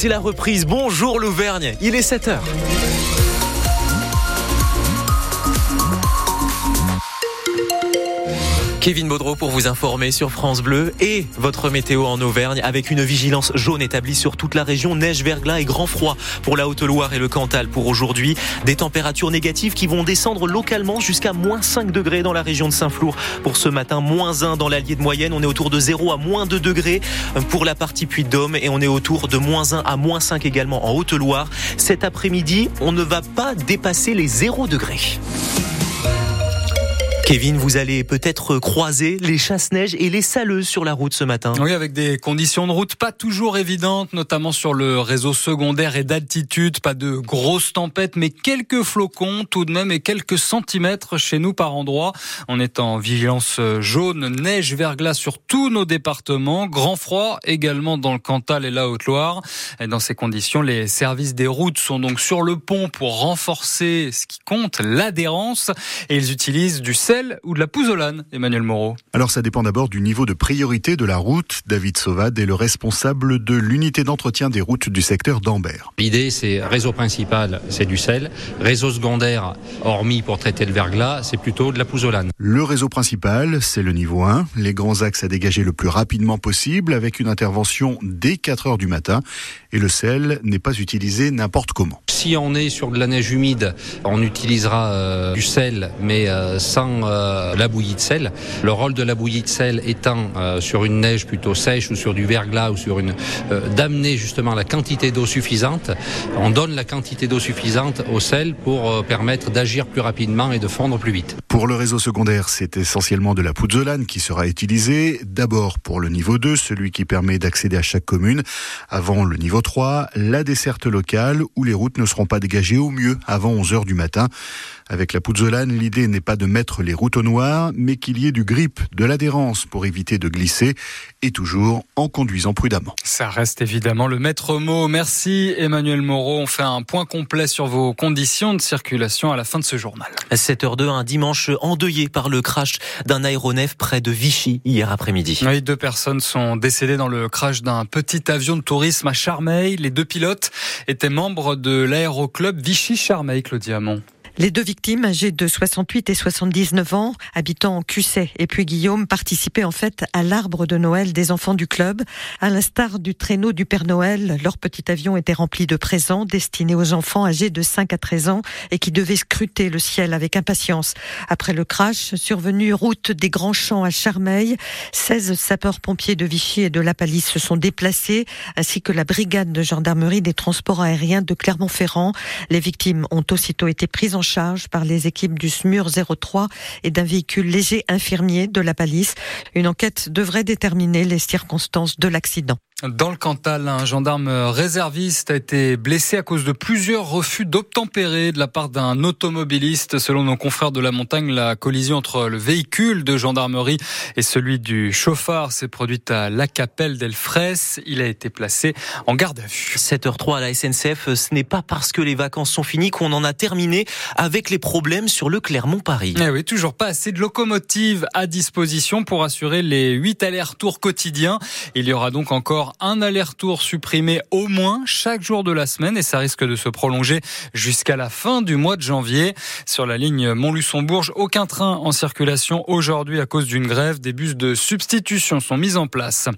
c'est la reprise. Bonjour l'Auvergne, il est 7h. Kevin Baudreau pour vous informer sur France Bleu et votre météo en Auvergne avec une vigilance jaune établie sur toute la région, neige, verglas et grand froid pour la Haute-Loire et le Cantal pour aujourd'hui. Des températures négatives qui vont descendre localement jusqu'à moins 5 degrés dans la région de Saint-Flour pour ce matin, moins 1 dans l'Allier de Moyenne. On est autour de 0 à moins 2 degrés pour la partie Puy-de-Dôme et on est autour de moins 1 à moins 5 également en Haute-Loire. Cet après-midi, on ne va pas dépasser les 0 degrés. Kevin, vous allez peut-être croiser les chasse-neige et les saleuses sur la route ce matin. Oui, avec des conditions de route pas toujours évidentes, notamment sur le réseau secondaire et d'altitude. Pas de grosses tempêtes, mais quelques flocons tout de même et quelques centimètres chez nous par endroit. On est en vigilance jaune, neige, verglas sur tous nos départements. Grand froid également dans le Cantal et la Haute-Loire. Dans ces conditions, les services des routes sont donc sur le pont pour renforcer ce qui compte, l'adhérence. Et ils utilisent du sel ou de la pouzzolane, Emmanuel Moreau Alors ça dépend d'abord du niveau de priorité de la route. David Sauvad est le responsable de l'unité d'entretien des routes du secteur d'Ambert. L'idée c'est réseau principal, c'est du sel. Réseau secondaire, hormis pour traiter le verglas, c'est plutôt de la pouzzolane. Le réseau principal, c'est le niveau 1. Les grands axes à dégager le plus rapidement possible avec une intervention dès 4 heures du matin. Et le sel n'est pas utilisé n'importe comment. Si on est sur de la neige humide, on utilisera euh, du sel, mais euh, sans euh, la bouillie de sel. Le rôle de la bouillie de sel étant euh, sur une neige plutôt sèche ou sur du verglas ou sur une euh, d'amener justement la quantité d'eau suffisante. On donne la quantité d'eau suffisante au sel pour permettre d'agir plus rapidement et de fondre plus vite. Pour le réseau secondaire, c'est essentiellement de la pouzzolane qui sera utilisée. D'abord pour le niveau 2, celui qui permet d'accéder à chaque commune. Avant le niveau 3, la desserte locale où les routes ne seront pas dégagées au mieux avant 11 heures du matin. Avec la pouzzolane, l'idée n'est pas de mettre les routes au noir, mais qu'il y ait du grip, de l'adhérence pour éviter de glisser, et toujours en conduisant prudemment. Ça reste évidemment le maître mot. Merci Emmanuel Moreau. On fait un point complet sur vos conditions de circulation à la fin de ce journal. 7h02, un dimanche endeuillé par le crash d'un aéronef près de Vichy hier après-midi. Oui, deux personnes sont décédées dans le crash d'un petit avion de tourisme à Charmeil. Les deux pilotes étaient membres de l'aéroclub Vichy-Charmeil, Claudia Hamon. Les deux victimes, âgées de 68 et 79 ans, habitant en Cusset et puis Guillaume, participaient en fait à l'arbre de Noël des enfants du club. À l'instar du traîneau du Père Noël, leur petit avion était rempli de présents destinés aux enfants âgés de 5 à 13 ans et qui devaient scruter le ciel avec impatience. Après le crash, survenu route des Grands Champs à Charmeil, 16 sapeurs-pompiers de Vichy et de La Palisse se sont déplacés, ainsi que la brigade de gendarmerie des transports aériens de Clermont-Ferrand. Les victimes ont aussitôt été prises en charge par les équipes du SMUR 03 et d'un véhicule léger infirmier de la Palisse. Une enquête devrait déterminer les circonstances de l'accident. Dans le Cantal, un gendarme réserviste a été blessé à cause de plusieurs refus d'obtempérer de la part d'un automobiliste. Selon nos confrères de la montagne, la collision entre le véhicule de gendarmerie et celui du chauffard s'est produite à la Capelle d'Elfres. Il a été placé en garde à vue. 7h03 à la SNCF, ce n'est pas parce que les vacances sont finies qu'on en a terminé avec les problèmes sur le Clermont-Paris. Eh oui, toujours pas assez de locomotives à disposition pour assurer les 8 allers-retours quotidiens. Il y aura donc encore un aller-retour supprimé au moins chaque jour de la semaine et ça risque de se prolonger jusqu'à la fin du mois de janvier. Sur la ligne Montluçon-Bourges, aucun train en circulation aujourd'hui à cause d'une grève. Des bus de substitution sont mis en place.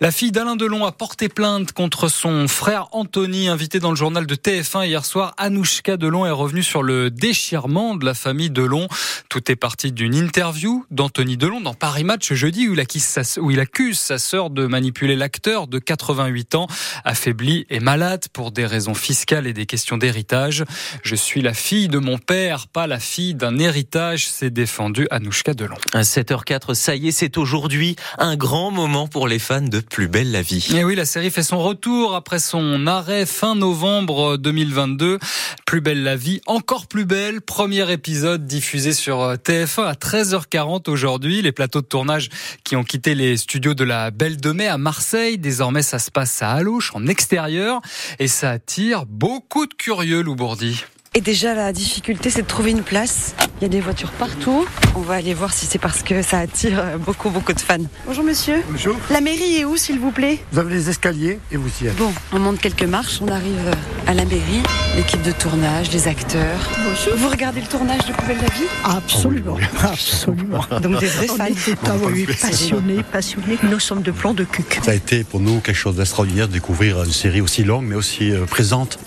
La fille d'Alain Delon a porté plainte contre son frère Anthony, invité dans le journal de TF1 hier soir. Anouchka Delon est revenue sur le déchirement de la famille Delon. Tout est parti d'une interview d'Anthony Delon dans Paris Match jeudi où il accuse sa sœur de manipuler l'acteur 88 ans, affaibli et malade pour des raisons fiscales et des questions d'héritage. Je suis la fille de mon père, pas la fille d'un héritage, s'est défendu Anouchka Delon. À 7h04, ça y est, c'est aujourd'hui un grand moment pour les fans de Plus belle la vie. Et oui, la série fait son retour après son arrêt fin novembre 2022. Plus belle la vie, encore plus belle. Premier épisode diffusé sur TF1 à 13h40 aujourd'hui. Les plateaux de tournage qui ont quitté les studios de la Belle de Mai à Marseille, désormais Désormais, ça se passe à Alouche, en extérieur, et ça attire beaucoup de curieux, Loubourdi. Et déjà, la difficulté, c'est de trouver une place. Il y a des voitures partout. On va aller voir si c'est parce que ça attire beaucoup, beaucoup de fans. Bonjour monsieur. Bonjour. La mairie est où, s'il vous plaît Vous avez les escaliers et vous y êtes. Bon, on monte quelques marches, on arrive à la mairie, l'équipe de tournage, les acteurs. Bonjour. Vous regardez le tournage de Poubelle la vie Absolument, absolument. Donc des vrais fans. Ah oui, passionnés, passionnés. Nous sommes de plans de cuc. Ça a été pour nous quelque chose d'extraordinaire de découvrir une série aussi longue mais aussi euh, présente.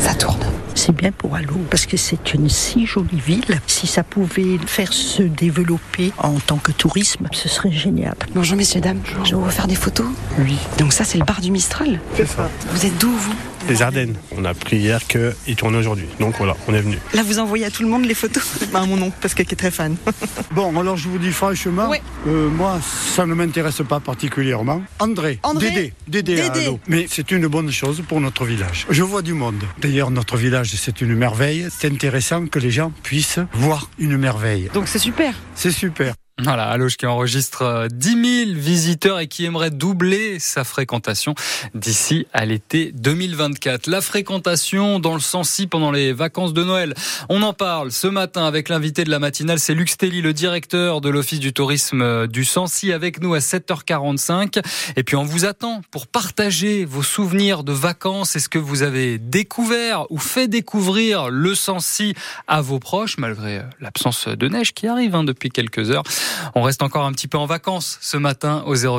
Ça tourne. C'est bien pour Allo parce que c'est une si jolie ville. Si ça pouvait faire se développer en tant que tourisme, ce serait génial. Bonjour messieurs, dames. Je vais vous faire des photos. Oui. Donc ça, c'est le bar du Mistral. C'est ça. Vous êtes d'où, vous? Les Ardennes. On a appris hier qu'il tournait aujourd'hui. Donc voilà, on est venu. Là, vous envoyez à tout le monde les photos À mon oncle, parce qu'il est très fan. Bon, alors je vous dis franchement, Ouais. euh, moi, ça ne m'intéresse pas particulièrement. André, André Dédé, Dédé, à Dédé. Allo. Mais c'est une bonne chose pour notre village. Je vois du monde. D'ailleurs, notre village, c'est une merveille. C'est intéressant que les gens puissent voir une merveille. Donc c'est super. C'est super. Voilà, Alloche qui enregistre euh, 10 000 visiteurs et qui aimerait doubler sa fréquentation d'ici à l'été 2024. La fréquentation dans le Sancy pendant les vacances de Noël. On en parle ce matin avec l'invité de la matinale, c'est Lux Telly, le directeur de l'Office du tourisme euh, du Sancy avec nous à 7h45. Et puis on vous attend pour partager vos souvenirs de vacances. Est-ce que vous avez découvert ou fait découvrir le Sancy à vos proches malgré euh, l'absence de neige qui arrive hein, depuis quelques heures? On reste encore un petit peu en vacances ce matin au 0